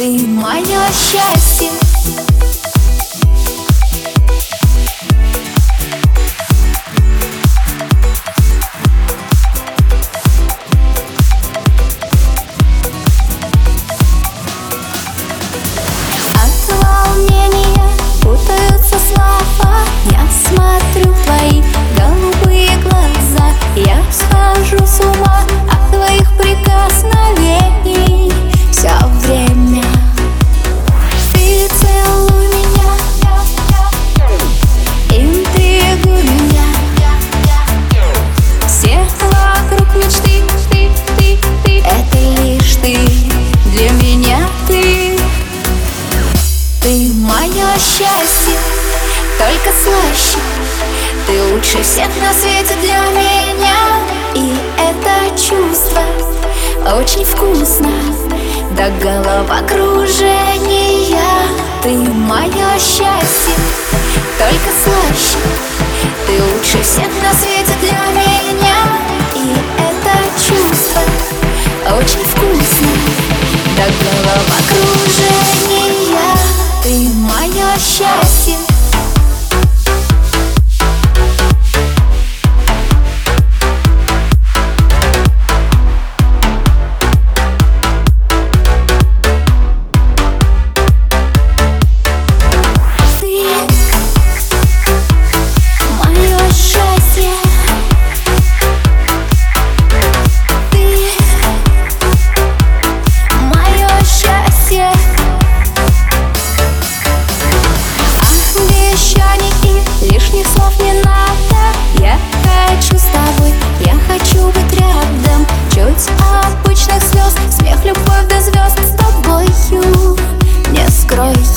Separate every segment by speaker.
Speaker 1: ты мое счастье. Ты мое счастье, только слаще Ты лучше всех на свете для меня. И это чувство очень вкусно. До головокружения Ты мое счастье, только слаще Ты лучше всех на свете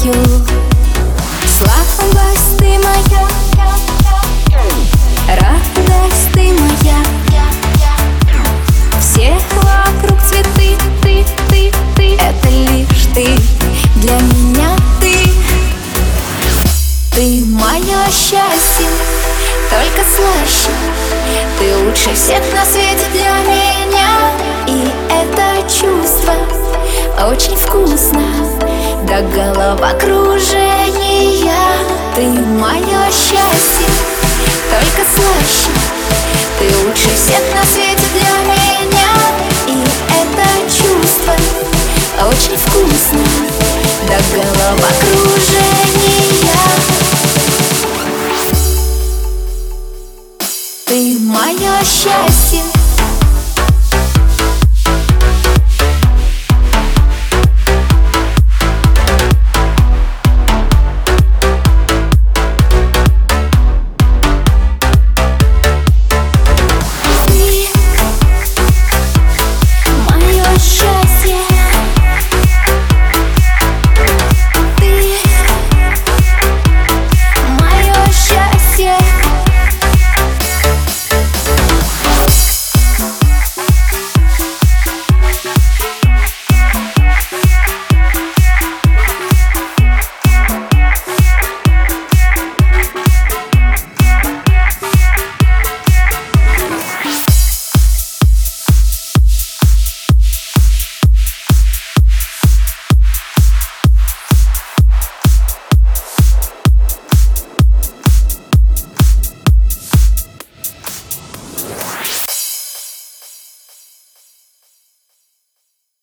Speaker 1: скрою Слабость ты моя. Радость ты моя. Все вокруг цветы Ты, ты, ты. Это лишь ты. Для меня ты. Ты мое счастье. Только слаще Ты лучше всех на свете для меня. И счастье Только слаще Ты лучше всех на свете для меня. И это чувство Очень вкусно До головокружения Ты мое счастье